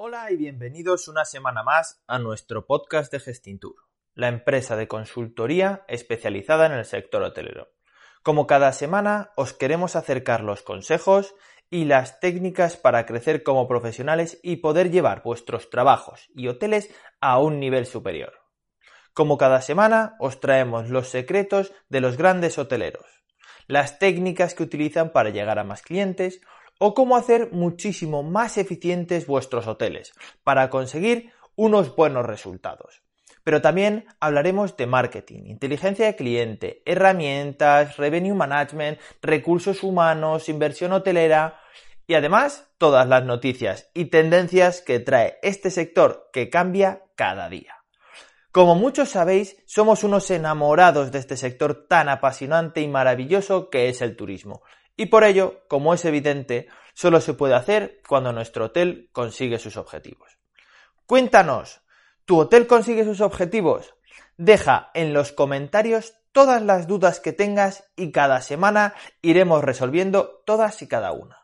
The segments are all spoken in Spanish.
Hola y bienvenidos una semana más a nuestro podcast de Gestintur, la empresa de consultoría especializada en el sector hotelero. Como cada semana os queremos acercar los consejos y las técnicas para crecer como profesionales y poder llevar vuestros trabajos y hoteles a un nivel superior. Como cada semana os traemos los secretos de los grandes hoteleros, las técnicas que utilizan para llegar a más clientes, o cómo hacer muchísimo más eficientes vuestros hoteles para conseguir unos buenos resultados. Pero también hablaremos de marketing, inteligencia de cliente, herramientas, revenue management, recursos humanos, inversión hotelera y además todas las noticias y tendencias que trae este sector que cambia cada día. Como muchos sabéis, somos unos enamorados de este sector tan apasionante y maravilloso que es el turismo y por ello, como es evidente, solo se puede hacer cuando nuestro hotel consigue sus objetivos. Cuéntanos, ¿tu hotel consigue sus objetivos? Deja en los comentarios todas las dudas que tengas y cada semana iremos resolviendo todas y cada una.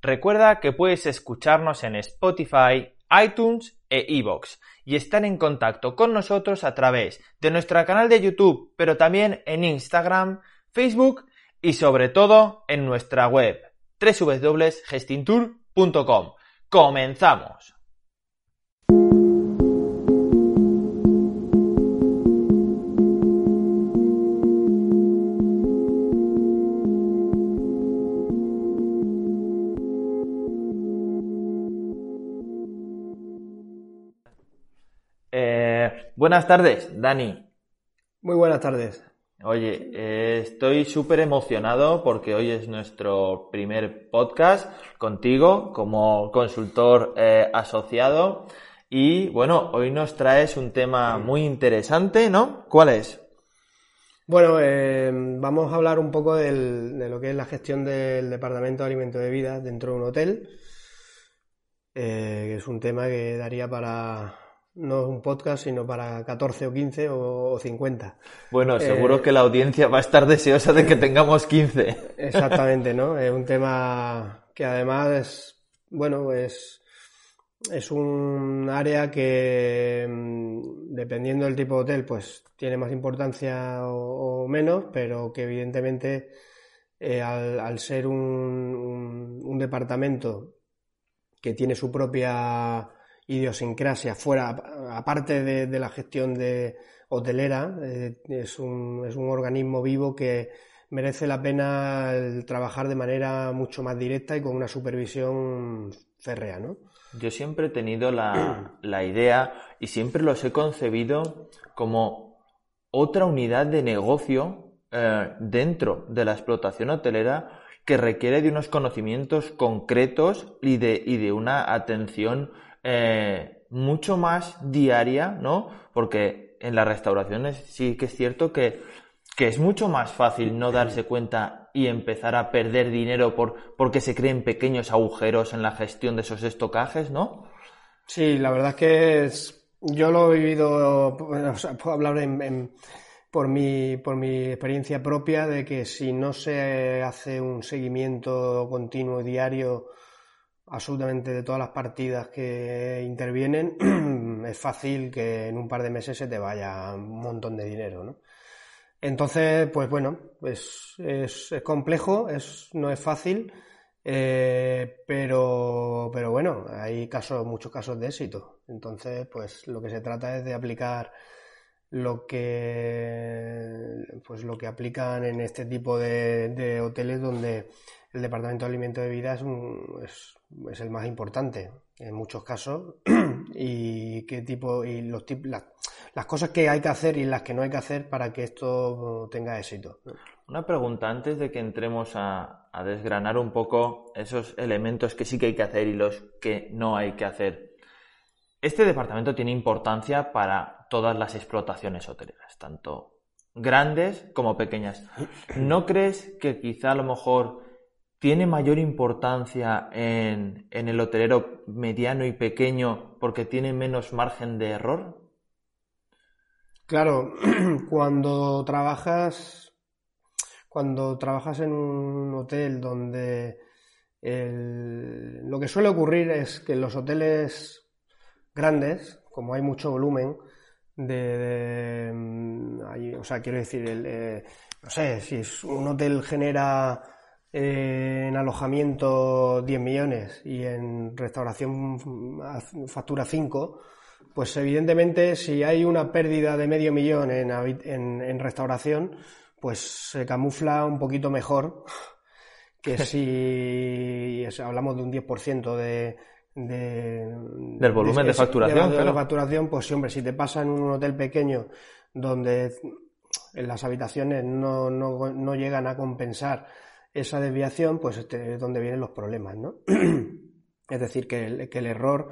Recuerda que puedes escucharnos en Spotify, iTunes e iVoox y estar en contacto con nosotros a través de nuestro canal de YouTube, pero también en Instagram, Facebook y sobre todo en nuestra web www.gestintour.com. ¡Comenzamos! Eh, buenas tardes, Dani. Muy buenas tardes. Oye, eh, estoy súper emocionado porque hoy es nuestro primer podcast contigo como consultor eh, asociado y bueno, hoy nos traes un tema muy interesante, ¿no? ¿Cuál es? Bueno, eh, vamos a hablar un poco de lo que es la gestión del departamento de alimento de vida dentro de un hotel, que es un tema que daría para, no es un podcast, sino para 14 o 15 o, 50. Bueno, seguro eh, que la audiencia va a estar deseosa de que tengamos 15. Exactamente, ¿no? Es un tema que además es, bueno, es, es un área que, mm, dependiendo del tipo de hotel, pues tiene más importancia o, menos, pero que evidentemente eh, al, ser un, un departamento que tiene su propia idiosincrasia fuera, aparte de, la gestión de hotelera, eh, es, un, es, un, organismo vivo que merece la pena trabajar de manera mucho más directa y con una supervisión férrea, ¿no? Yo siempre he tenido la, la idea y siempre los he concebido como otra unidad de negocio eh, dentro de la explotación hotelera que requiere de unos conocimientos concretos y de, y de una atención eh, mucho más diaria, ¿no? Porque en las restauraciones sí que es cierto que, que es mucho más fácil no darse cuenta y empezar a perder dinero por, porque se creen pequeños agujeros en la gestión de esos estocajes, ¿no? Sí, la verdad es que es, yo lo he vivido, puedo hablar por, mi, por mi experiencia propia de que si no se hace un seguimiento continuo diario absolutamente de todas las partidas que intervienen, es fácil que en un par de meses se te vaya un montón de dinero, ¿no? Entonces, pues bueno, pues es, complejo, es, no es fácil, eh, pero, pero bueno, hay casos, muchos casos de éxito. Entonces, pues lo que se trata es de aplicar lo que pues lo que aplican en este tipo de hoteles donde el departamento de alimento de vida es, el más importante en muchos casos y qué tipo y los las, cosas que hay que hacer y las que no hay que hacer para que esto tenga éxito. Una pregunta antes de que entremos a, a desgranar un poco esos elementos que sí que hay que hacer y los que no hay que hacer. Este departamento tiene importancia para todas las explotaciones hoteleras, tanto grandes como pequeñas. ¿No crees que quizá a lo mejor tiene mayor importancia en, el hotelero mediano y pequeño porque tiene menos margen de error? Claro, cuando trabajas, cuando trabajas en un hotel donde lo que suele ocurrir es que los hoteles grandes, como hay mucho volumen, de, mm, o sea, quiero decir, eh, no sé, si es un hotel genera eh, en alojamiento 10 millones y en restauración factura 5, pues evidentemente si hay una pérdida de medio millón en, en, restauración, pues se camufla un poquito mejor que si hablamos de un 10% de, de, del volumen de, facturación. De, facturación, pues hombre, si te pasa en un hotel pequeño donde en las habitaciones no, no, no llegan a compensar esa desviación, pues este es donde vienen los problemas, ¿no? es decir, que el, que el error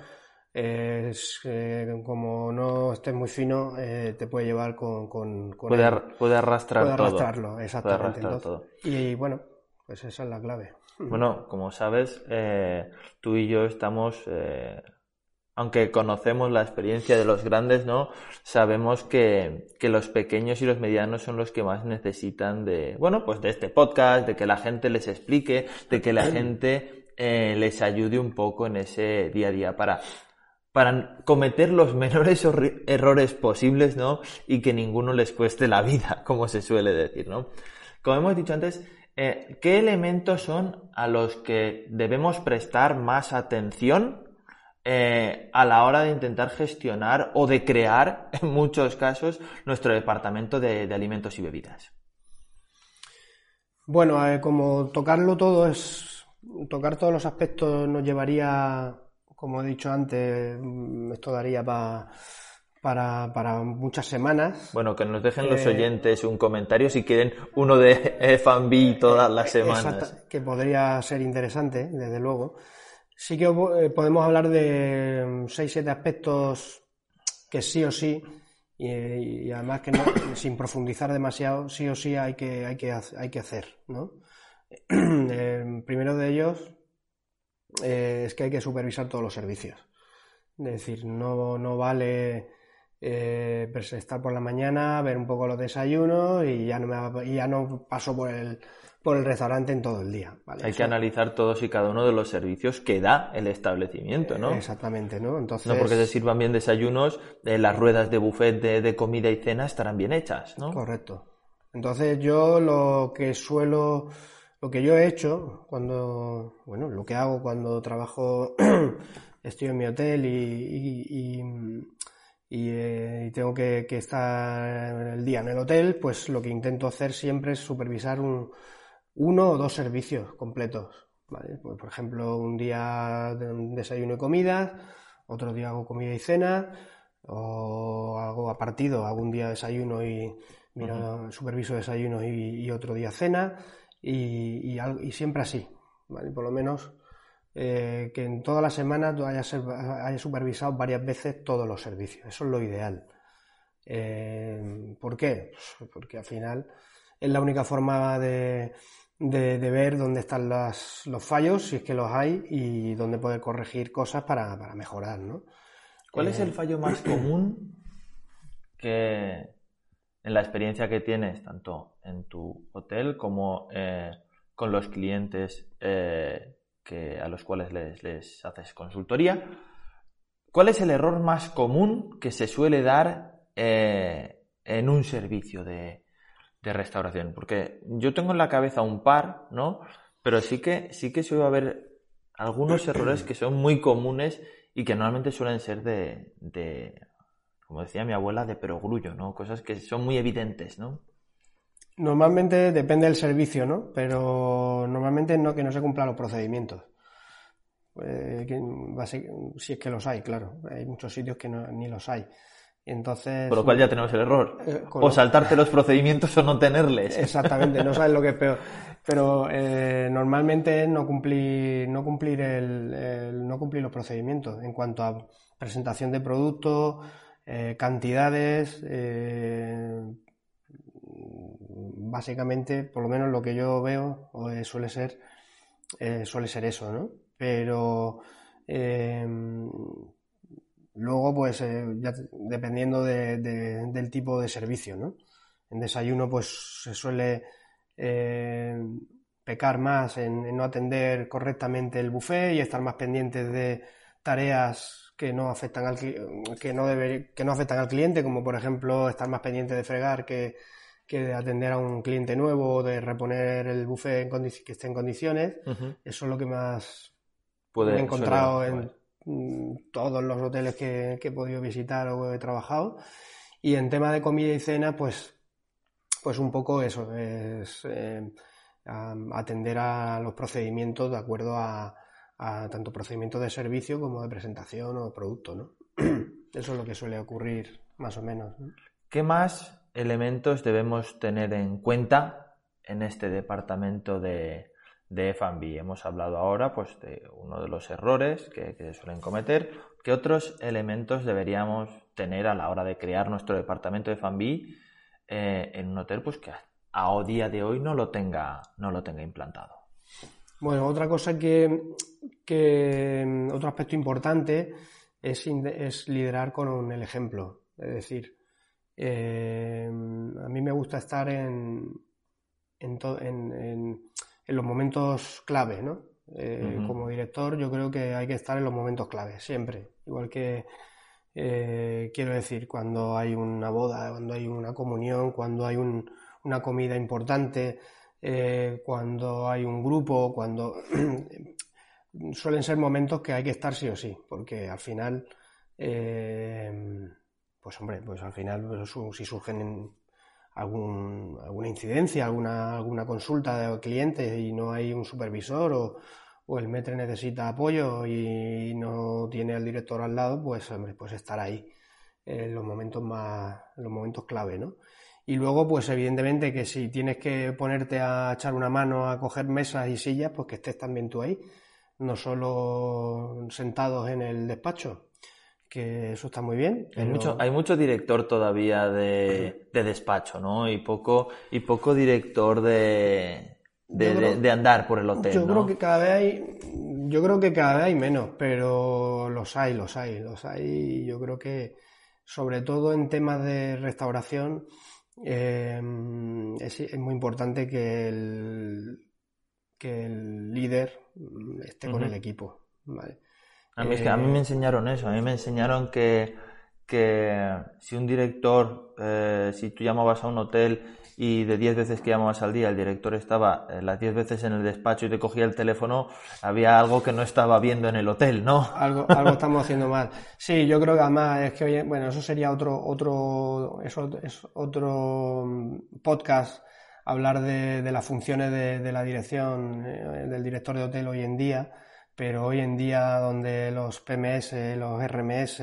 es eh, como no estés muy fino, eh, te puede llevar con, con, puede, puede, arrastrar puede arrastrarlo, exactamente. todo. Y bueno, pues esa es la clave. Bueno, como sabes, eh, tú y yo estamos, aunque conocemos la experiencia de los grandes, ¿no? Sabemos que, que, los pequeños y los medianos son los que más necesitan de, bueno, pues de este podcast, de que la gente les explique, de que la gente eh, les ayude un poco en ese día a día para para cometer los menores errores posibles, ¿no? Y que ninguno les cueste la vida, como se suele decir, ¿no? Como hemos dicho antes, eh, ¿qué elementos son a los que debemos prestar más atención eh, a la hora de intentar gestionar o de crear, en muchos casos, nuestro departamento de, alimentos y bebidas? Bueno, eh, como tocarlo todo es. Tocar todos los aspectos nos llevaría, como he dicho antes, mm, esto daría para para, para muchas semanas. Bueno, que nos dejen los eh, oyentes un comentario si quieren uno de FB todas las semanas. que podría ser interesante, desde luego. Sí que eh, podemos hablar de 6-7 aspectos que sí o sí, y, además que no, sin profundizar demasiado, sí o sí hay que, hay que, hay que hacer. ¿no? El primero de ellos eh, es que hay que supervisar todos los servicios. Es decir, no, no vale eh, estar por la mañana, ver un poco los desayunos y ya no, me, ya no paso por el, por el restaurante en todo el día. Hay que analizar todos y cada uno de los servicios que da el establecimiento, ¿no? Exactamente, ¿no? Entonces... No porque se sirvan bien desayunos, eh, las ruedas de buffet de, de, comida y cena estarán bien hechas, ¿no? Correcto. Entonces yo lo que suelo, lo que yo he hecho cuando, bueno, lo que hago cuando trabajo, estoy en mi hotel y eh, y, tengo que, estar el día en el hotel, pues lo que intento hacer siempre es supervisar un, uno o dos servicios completos. ¿vale? Pues, por ejemplo, un día de desayuno y comida, otro día hago comida y cena, o hago a partido, hago un día desayuno y mira, superviso desayuno y, otro día cena, y, y, siempre así. ¿vale? Por lo menos eh, que en toda la semana tú hayas, supervisado varias veces todos los servicios. Eso es lo ideal. Eh, ¿Por qué? Pues porque al final es la única forma de, ver dónde están los fallos, si es que los hay, y dónde poder corregir cosas para, mejorar. ¿no? ¿Cuál es el eh, fallo más común que en la experiencia que tienes, tanto en tu hotel como con los clientes que, a los cuales les, haces consultoría. ¿Cuál es el error más común que se suele dar eh, en un servicio de, restauración? Porque yo tengo en la cabeza un par, ¿no? Pero sí que, sí que suele haber algunos errores que son muy comunes y que normalmente suelen ser de, de como decía mi abuela, de perogrullo, ¿no? Cosas que son muy evidentes, ¿no? Normalmente depende del servicio, ¿no? Pero normalmente no que no se cumplan los procedimientos. Eh, si es que los hay, claro. Hay muchos sitios que ni los hay. Entonces. Por lo cual ya tenemos el error. Eh, o saltarte los procedimientos o no tenerles. Exactamente, no sabes lo que es peor. Pero eh, normalmente no cumplir, no cumplir el, no cumplir los procedimientos en cuanto a presentación de producto, cantidades, básicamente, por lo menos lo que yo veo, eh, suele ser eh, suele ser eso, ¿no? Pero luego, pues, eh, dependiendo del tipo de servicio, ¿no? En desayuno, pues, se suele pecar más en, no atender correctamente el buffet y estar más pendientes de tareas que no afectan al que no debe, que no afectan al cliente, como por ejemplo estar más pendiente de fregar que, de atender a un cliente nuevo o de reponer el buffet en que esté en condiciones. Eso es lo que más he encontrado en todos los hoteles que, he podido visitar o he trabajado. Y en tema de comida y cena, pues, pues un poco eso, es eh, atender a los procedimientos de acuerdo a, tanto procedimiento de servicio como de presentación o producto, ¿no? Eso es lo que suele ocurrir más o menos. ¿Qué más elementos debemos tener en cuenta en este departamento de, de F&B? Hemos hablado ahora pues, de uno de los errores que, que suelen cometer. ¿Qué otros elementos deberíamos tener a la hora de crear nuestro departamento de F&B eh, en un hotel pues, que a día de hoy no lo tenga, no lo tenga implantado? Bueno, otra cosa que, otro aspecto importante es, es, liderar con el ejemplo. Es decir, eh, a mí me gusta estar en, en, los momentos clave, ¿no? Eh, como director yo creo que hay que estar en los momentos clave, siempre. Igual que, eh, quiero decir, cuando hay una boda, cuando hay una comunión, cuando hay una comida importante, eh, cuando hay un grupo, cuando suelen ser momentos que hay que estar sí o sí, porque al final, eh, pues hombre, pues al final pues, si surgen algún, alguna incidencia, alguna, alguna consulta de clientes y no hay un supervisor o, el metre necesita apoyo y no tiene al director al lado, pues hombre, pues estar ahí en los momentos más, los momentos clave, ¿no? Y luego, pues evidentemente que si tienes que ponerte a echar una mano a coger mesas y sillas, pues que estés también tú ahí, no solo sentados en el despacho, que eso está muy bien. Hay, mucho, hay mucho director todavía de, despacho, ¿no? Y poco, y poco director de, de, andar por el hotel. Yo creo que cada vez hay, yo creo que cada vez hay menos, pero los hay, los hay, los hay. Yo creo que sobre todo en temas de restauración Em, es, muy importante que el, que el líder esté con el equipo. A, mí, a mí me eh, enseñaron eso, a mí me enseñaron que, que si un director, eh, si tú llamabas a un hotel y de 10 veces que llamabas al día el director estaba eh, las 10 veces en el despacho y te cogía el teléfono, había algo que no estaba viendo en el hotel, ¿no? Algo, algo estamos haciendo mal. Sí, yo creo que además es que, hoy, bueno, eso sería otro, otro, eso es otro mm, podcast hablar de, de las funciones de, de la dirección, eh, del director de hotel hoy en día, pero hoy en día donde los PMS, los RMS,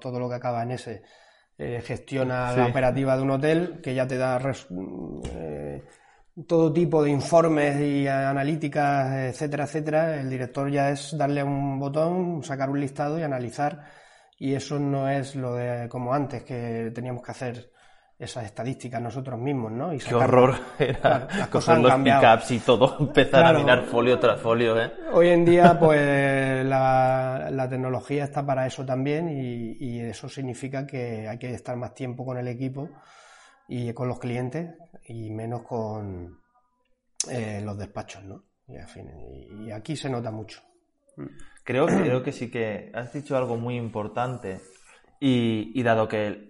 todo lo que acaba en ese, eh, gestiona la operativa de un hotel, que ya te da eh, todo tipo de informes y analíticas, etcétera, etcétera. El director ya es darle un botón, sacar un listado y analizar. Y eso no es lo de como antes, que teníamos que hacer esas estadísticas nosotros mismos, ¿no? Y Qué horror era las cosas los pickups y todo, empezar a mirar folio tras folio, ¿eh? Hoy en día, pues la, tecnología está para eso también y, eso significa que hay que estar más tiempo con el equipo y con los clientes y menos con eh, los despachos, ¿no? Y, y, aquí se nota mucho. Creo, creo que sí que has dicho algo muy importante y, y dado que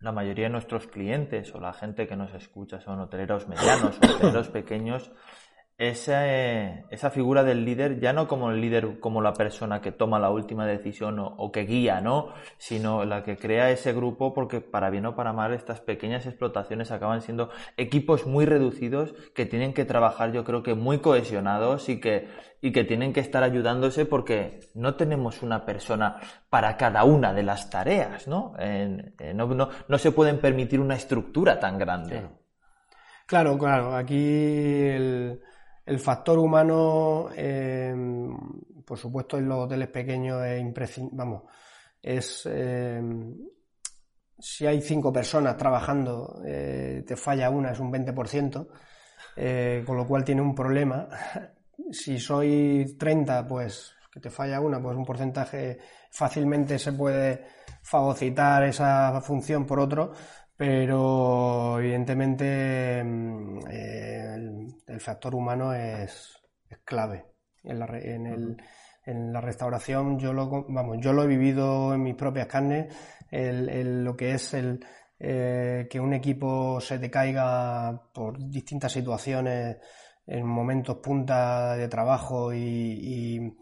la mayoría de nuestros clientes o la gente que nos escucha son hoteleros medianos hoteleros pequeños, esa, esa figura del líder, ya no como el líder, como la persona que toma la última decisión o, que guía, ¿no? Sino la que crea ese grupo, porque para bien o para mal, estas pequeñas explotaciones acaban siendo equipos muy reducidos que tienen que trabajar, yo creo que muy cohesionados y que, y que tienen que estar ayudándose porque no tenemos una persona para cada una de las tareas, ¿no? no, no, no se pueden permitir una estructura tan grande. Claro, claro. Aquí el el factor humano, eh, por supuesto, en los hoteles pequeños es imprescindible. Vamos, es. Eh, si hay cinco personas trabajando, eh, te falla una, es un 20%, con lo cual tiene un problema. Si soy 30, pues que te falla una, pues un porcentaje fácilmente se puede fagocitar esa función por otro, pero evidentemente mm, el, factor humano es, clave en, el, en la restauración yo lo, vamos, yo lo he vivido en mis propias carnes, el, lo que es el, eh, que un equipo se te caiga por distintas situaciones en momentos punta de trabajo y,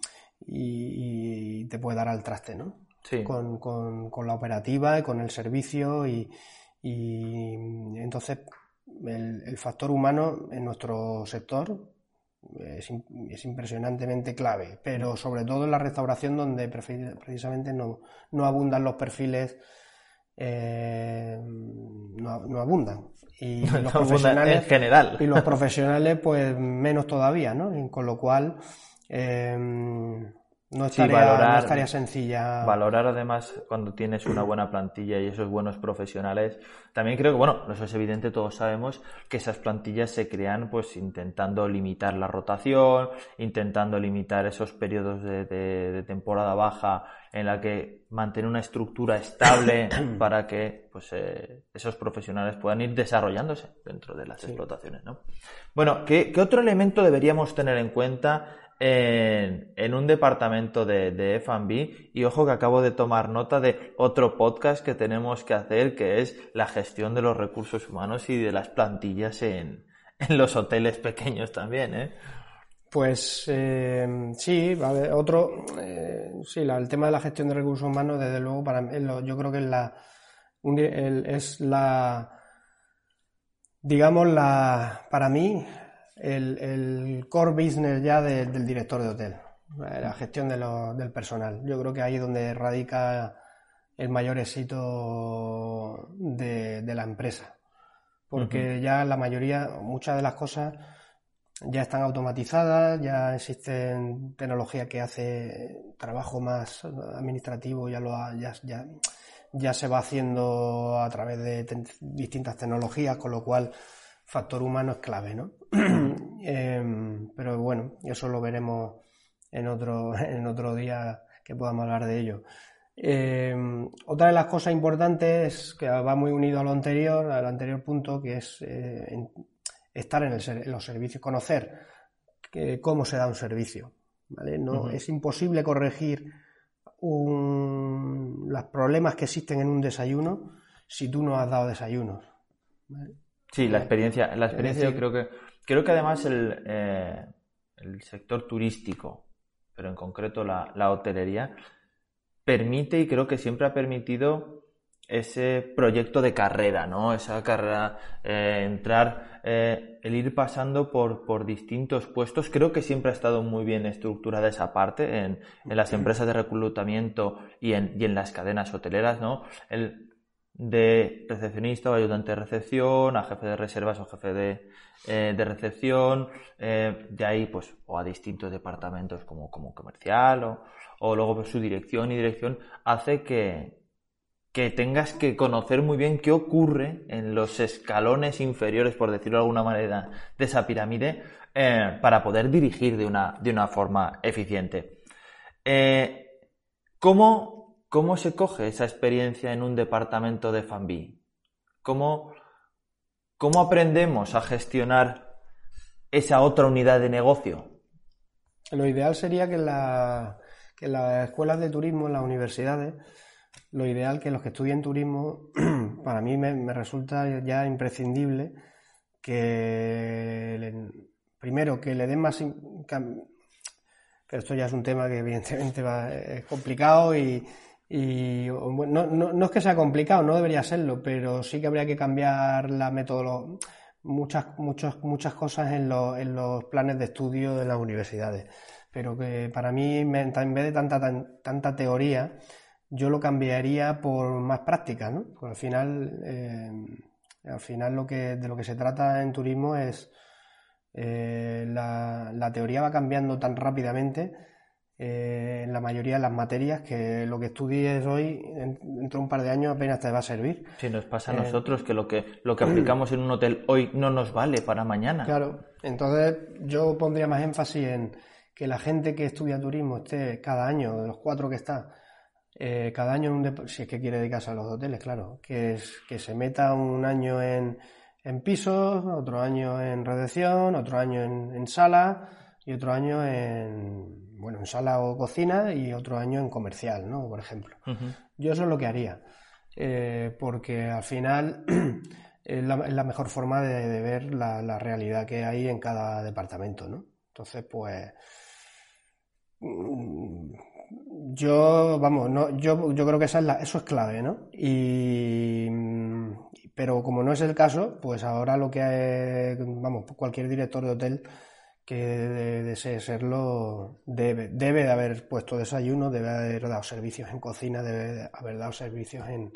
te puede dar al traste, ¿no? Sí. Con, con, la operativa y con el servicio y, entonces el, factor humano en nuestro sector es, es, impresionantemente clave, pero sobre todo en la restauración donde precisamente no, no abundan los perfiles eh, no, abundan. Y los profesionales, en general. Y los profesionales, pues menos todavía, ¿no? con lo cual, eh, no estaría, sencilla. Valorar además cuando tienes una buena plantilla y esos buenos profesionales. También creo que, bueno, eso es evidente, todos sabemos que esas plantillas se crean pues intentando limitar la rotación, intentando limitar esos periodos de, temporada baja en la que mantener una estructura estable para que pues, eh, esos profesionales puedan ir desarrollándose dentro de las explotaciones. ¿no? Bueno, ¿qué, ¿qué otro elemento deberíamos tener en cuenta en, un departamento de, de F&B y ojo que acabo de tomar nota de otro podcast que tenemos que hacer que es la gestión de los recursos humanos y de las plantillas en, en los hoteles pequeños también, ¿eh? Pues eh, sí, otro, eh, sí, el tema de la gestión de recursos humanos, desde luego, para mí, yo creo que es la, es la, digamos, la, para mí, el, core business ya del director de hotel, la gestión del personal. Yo creo que ahí es donde radica el mayor éxito de, la empresa. Porque ya la mayoría, muchas de las cosas ya están automatizadas, ya existen tecnología que hace trabajo más administrativo, ya lo ya, ya, ya se va haciendo a través de distintas tecnologías, con lo cual factor humano es clave, ¿no? Em, pero bueno, eso lo veremos en otro, en otro día que podamos hablar de ello. Em, otra de las cosas importantes que va muy unido a lo anterior, al anterior punto, que es eh, estar en, los servicios, conocer cómo se da un servicio. ¿vale? No, Es imposible corregir los problemas que existen en un desayuno si tú no has dado desayunos. ¿vale? Sí, la experiencia, la experiencia yo creo que, creo que además el, eh, el sector turístico, pero en concreto la, la, hotelería, permite y creo que siempre ha permitido ese proyecto de carrera, ¿no? Esa carrera, eh, entrar, eh, el ir pasando por, por distintos puestos. Creo que siempre ha estado muy bien estructurada esa parte en, en las empresas de reclutamiento y en, y en las cadenas hoteleras, ¿no? El, de recepcionista o ayudante de recepción, a jefe de reservas o jefe de, eh, de recepción, eh, de ahí pues o a distintos departamentos como, como comercial o, o luego pues, su dirección y dirección hace que, que tengas que conocer muy bien qué ocurre en los escalones inferiores, por decirlo de alguna manera, de esa pirámide eh, para poder dirigir de una, de una forma eficiente. ¿Cómo ¿Cómo se coge esa experiencia en un departamento de FAMBI? ¿Cómo, ¿Cómo aprendemos a gestionar esa otra unidad de negocio? Lo ideal sería que, en las escuelas de turismo, en las universidades, lo ideal que los que estudien turismo, para mí me, resulta ya imprescindible que primero que le den más pero esto ya es un tema que evidentemente va, es complicado y, y no, no, es que sea complicado, no debería serlo, pero sí que habría que cambiar la metodología, muchas, muchas, muchas cosas en, en los planes de estudio de las universidades. Pero que para mí, en vez de tanta, tanta teoría, yo lo cambiaría por más práctica, ¿no? Porque al final, eh, al final lo que, de lo que se trata en turismo es eh, la, la teoría va cambiando tan rápidamente eh, en la mayoría de las materias que lo que estudies hoy dentro de un par de años apenas te va a servir. Sí, nos pasa a eh, nosotros que lo que lo que aplicamos en un hotel hoy no nos vale para mañana. Claro, entonces yo pondría más énfasis en que la gente que estudia turismo esté cada año, de los cuatro que está, eh, cada año en un si es que quiere dedicarse a los hoteles, claro, que, es, que se meta un año en, en pisos, otro año en recepción, otro año en, en sala y otro año en bueno, en sala o cocina y otro año en comercial, ¿no? Por ejemplo. Yo eso es lo que haría, eh, porque al final es la, mejor forma de, ver la, realidad que hay en cada departamento, ¿no? Entonces, pues mm, yo, vamos, no, yo, yo creo que esa es eso es clave, ¿no? Y, pero como no es el caso, pues ahora lo que, vamos, cualquier director de hotel que desee serlo debe, debe de haber puesto desayuno, debe haber dado servicios en cocina, debe haber dado servicios en,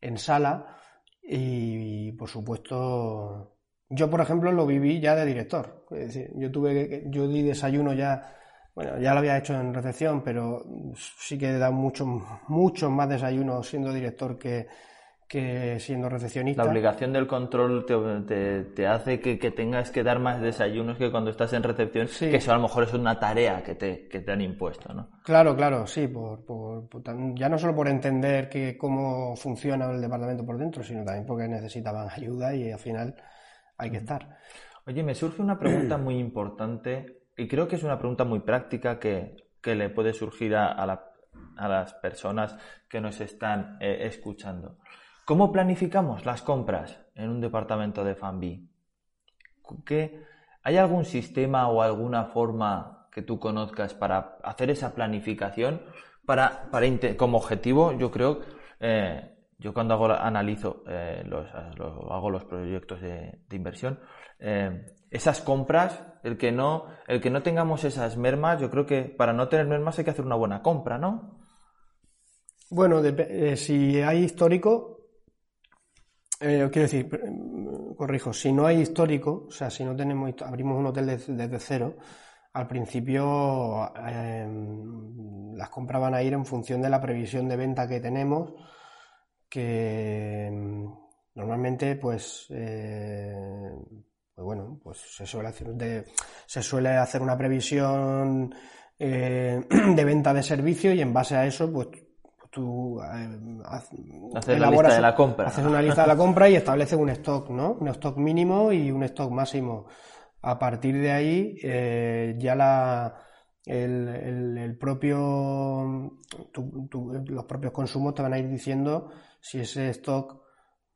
en sala y, por supuesto yo por ejemplo lo viví ya de director. Es decir, yo tuve yo di desayuno ya bueno, ya lo había hecho en recepción, pero sí que he dado muchos mucho más desayunos siendo director que, que siendo recepcionista. La obligación del control te, te, hace que, que, tengas que dar más desayunos que cuando estás en recepción, que eso a lo mejor es una tarea que te, que te han impuesto, ¿no? Claro, claro, sí, por, por, ya no solo por entender que, cómo funciona el departamento por dentro, sino también porque necesitaban ayuda y al final hay que estar. Oye, me surge una pregunta muy importante y creo que es una pregunta muy práctica que, que le puede surgir a, a, la, a, las personas que nos están eh, escuchando. ¿Cómo planificamos las compras en un departamento de Fanbi? ¿Hay algún sistema o alguna forma que tú conozcas para hacer esa planificación? Para, para como objetivo, yo creo, eh, yo cuando hago, analizo eh, hago los proyectos de, inversión, eh, esas compras, el que no, el que no tengamos esas mermas, yo creo que para no tener mermas hay que hacer una buena compra, ¿no? Bueno, si hay histórico, eh, quiero decir, corrijo, si no hay histórico, o sea, si no tenemos, abrimos un hotel desde, cero, al principio em, las compras van a ir en función de la previsión de venta que tenemos, que em, normalmente, pues, eh, pues bueno, pues se suele hacer, se suele hacer una previsión eh, de venta de servicio y en base a eso, pues tú eh, haces la lista de la compra. Haces una lista de la compra y estableces un stock, ¿no? Un stock mínimo y un stock máximo. A partir de ahí, eh, ya la, el, propio, los propios consumos te van a ir diciendo si ese stock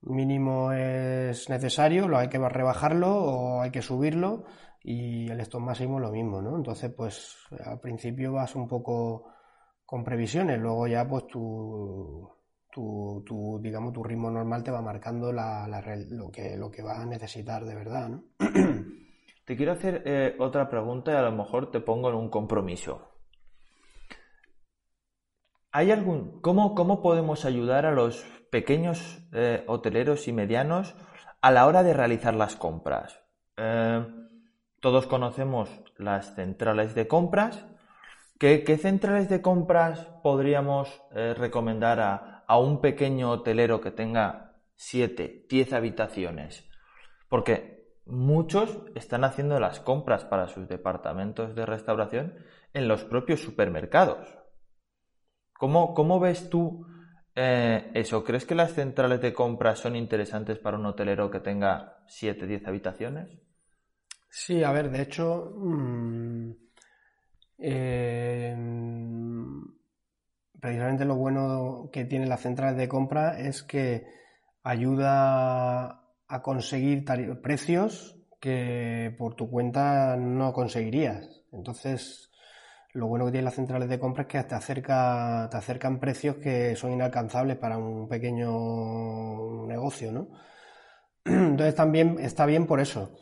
mínimo es necesario, lo hay que rebajarlo o hay que subirlo y el stock máximo lo mismo, ¿no? Entonces, pues al principio vas un poco con previsiones. Luego ya pues tu, tu, digamos, tu ritmo normal te va marcando la, lo, que, lo que vas a necesitar de verdad. ¿no? Te quiero hacer eh, otra pregunta y a lo mejor te pongo en un compromiso. ¿Hay algún, cómo, cómo podemos ayudar a los pequeños eh, hoteleros y medianos a la hora de realizar las compras? Eh, todos conocemos las centrales de compras, ¿Qué, centrales de compras podríamos eh, recomendar a, un pequeño hotelero que tenga 7, 10 habitaciones? Porque muchos están haciendo las compras para sus departamentos de restauración en los propios supermercados. ¿Cómo, cómo ves tú eh, eso? ¿Crees que las centrales de compras son interesantes para un hotelero que tenga 7, 10 habitaciones? Sí, a ver, de hecho... Mm, Em, precisamente lo bueno que tiene las centrales de compra es que ayuda a conseguir precios que por tu cuenta no conseguirías. Entonces, lo bueno que tienen las centrales de compra es que te, acerca, te acercan precios que son inalcanzables para un pequeño negocio, ¿no? Entonces también está bien por eso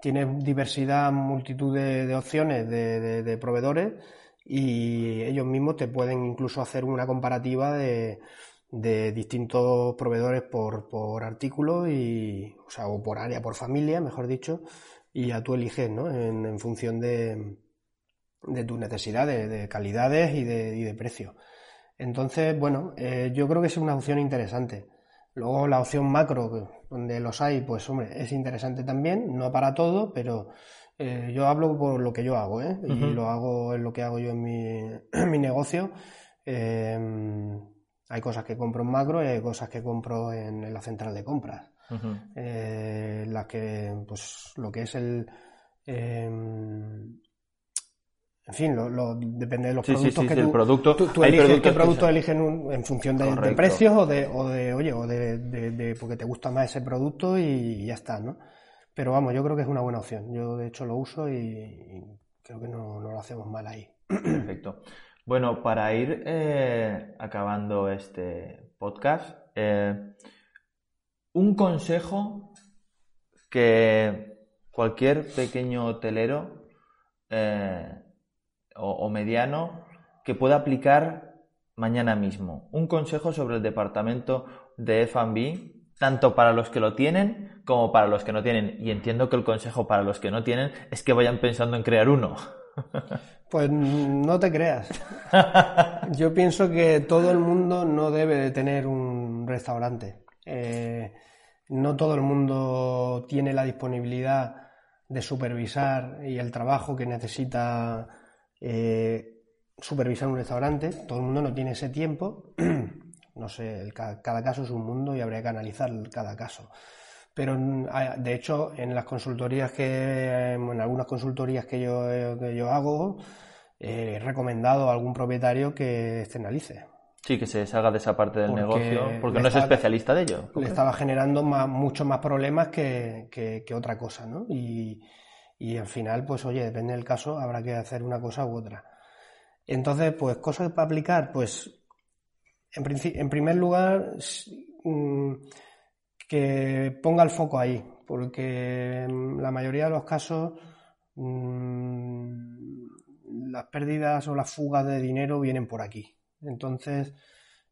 tiene diversidad, multitud de, opciones de, proveedores y ellos mismos te pueden incluso hacer una comparativa de, distintos proveedores por, artículo y, o sea, o por área, por familia, mejor dicho, y a tú eliges, ¿no? En, función de, de tus necesidades, de calidades y de, y de precio. Entonces, bueno, eh, yo creo que es una opción interesante. Luego la opción macro, donde los hay, pues hombre, es interesante también, no para todo, pero eh, yo hablo por lo que yo hago, ¿eh? Y lo hago en lo que hago yo en mi, negocio. Em, hay cosas que compro en macro y hay cosas que compro en, la central de compras. Eh, las que, pues, lo que es el, em, en fin, lo, depende de los productos que tú, producto, tú, eliges, qué producto eligen en función de, precios o de, o de, oye, o de, porque te gusta más ese producto y, ya está, ¿no? Pero vamos, yo creo que es una buena opción. Yo de hecho lo uso y, creo que no, lo hacemos mal ahí. Perfecto. Bueno, para ir eh, acabando este podcast, eh, un consejo que cualquier pequeño hotelero eh, o, mediano que pueda aplicar mañana mismo. Un consejo sobre el departamento de F&B, tanto para los que lo tienen como para los que no tienen. Y entiendo que el consejo para los que no tienen es que vayan pensando en crear uno. Pues no te creas. Yo pienso que todo el mundo no debe de tener un restaurante. Eh, no todo el mundo tiene la disponibilidad de supervisar y el trabajo que necesita eh, supervisar un restaurante. Todo el mundo no tiene ese tiempo. no sé, cada, caso es un mundo y habría que analizar cada caso. Pero de hecho, en las consultorías que, en algunas consultorías que yo, que yo hago, eh, he recomendado a algún propietario que externalice. Sí, que se salga de esa parte del negocio, porque no es especialista de ello. Le estaba generando más, muchos más problemas que, que, otra cosa, ¿no? Y, y al final, pues oye, depende del caso, habrá que hacer una cosa u otra. Entonces, pues cosas para aplicar, pues en, en primer lugar, mm, que ponga el foco ahí, porque en la mayoría de los casos mm, las pérdidas o las fugas de dinero vienen por aquí. Entonces,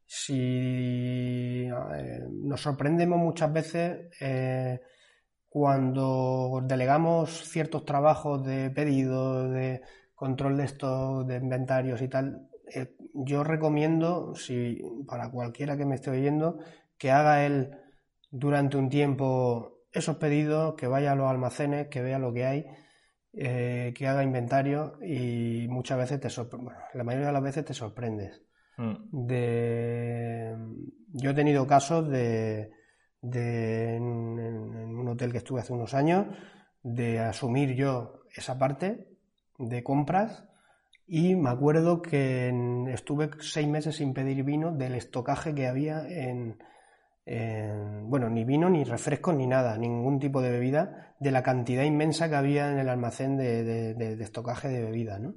si eh, nos sorprendemos muchas veces, eh, cuando delegamos ciertos trabajos de pedido, de control de stock, de inventarios y tal, eh, yo recomiendo, si para cualquiera que me esté oyendo, que haga él durante un tiempo esos pedidos, que vaya a los almacenes, que vea lo que hay, eh, que haga inventario y muchas veces te sorprende, la mayoría de las veces te sorprendes. Mm. De... Yo he tenido casos de de, en, un hotel que estuve hace unos años, de asumir yo esa parte de compras y me acuerdo que estuve seis meses sin pedir vino del estocaje que había en, bueno, ni vino, ni refresco, ni nada, ningún tipo de bebida, de la cantidad inmensa que había en el almacén de, de, estocaje de bebida, ¿no?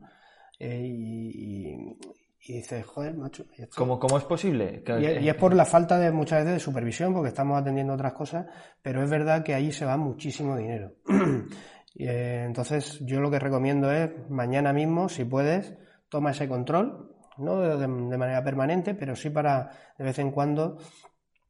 Eh, y, y dices, joder, macho. ¿Cómo, ¿Cómo, es posible? Y, es por la falta de muchas veces de supervisión, porque estamos atendiendo otras cosas, pero es verdad que ahí se va muchísimo dinero. y, eh, entonces, yo lo que recomiendo es, mañana mismo, si puedes, toma ese control, no de, manera permanente, pero sí para de vez en cuando.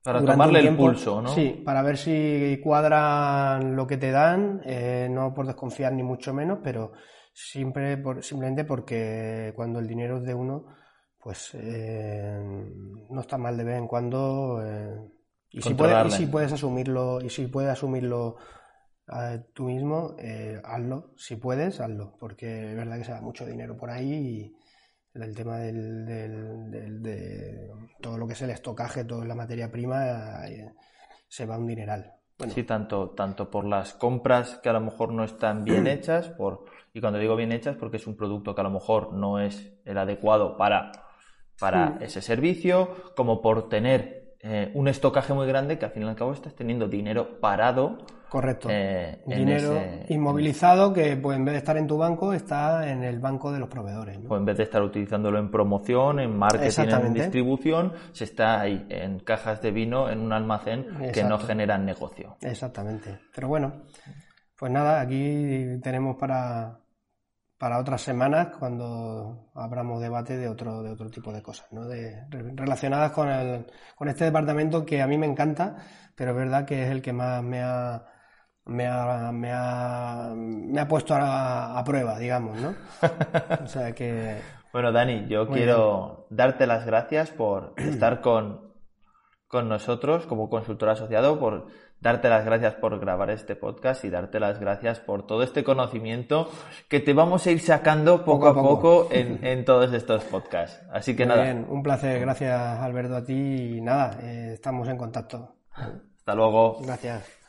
Para tomarle el pulso, ¿no? Sí, para ver si cuadran lo que te dan, eh, no por desconfiar ni mucho menos, pero siempre por, simplemente porque cuando el dinero es de uno, pues eh, no está mal de vez en cuando. Eh, y, si puedes, si puedes asumirlo, y si puedes asumirlo eh, tú mismo, hazlo. Si puedes, hazlo. Porque es verdad que se da mucho dinero por ahí y el tema del, de todo lo que es el estocaje, toda la materia prima, se va un dineral. Sí, tanto, tanto por las compras que a lo mejor no están bien hechas, por, y cuando digo bien hechas, porque es un producto que a lo mejor no es el adecuado para, para ese servicio, como por tener eh, un estocaje muy grande que al fin y al cabo estás teniendo dinero parado. Correcto. Eh, dinero inmovilizado que pues, en vez de estar en tu banco está en el banco de los proveedores. O en vez de estar utilizándolo en promoción, en marketing, en distribución, se está ahí en cajas de vino en un almacén que no generan negocio. Exactamente. Pero bueno, pues nada, aquí tenemos para, para otras semanas cuando abramos debate de otro, de otro tipo de cosas, ¿no? de, relacionadas con, el, con este departamento que a mí me encanta, pero es verdad que es el que más me ha, me ha, me ha, me ha puesto a, prueba, digamos, ¿no? O sea que... Bueno, Dani, yo quiero darte las gracias por estar con, con nosotros como consultor asociado, por darte las gracias por grabar este podcast y darte las gracias por todo este conocimiento que te vamos a ir sacando poco, a poco, en, todos estos podcasts. Así que nada. Bien, un placer, gracias Alberto a ti y nada, eh, estamos en contacto. Hasta luego. Gracias.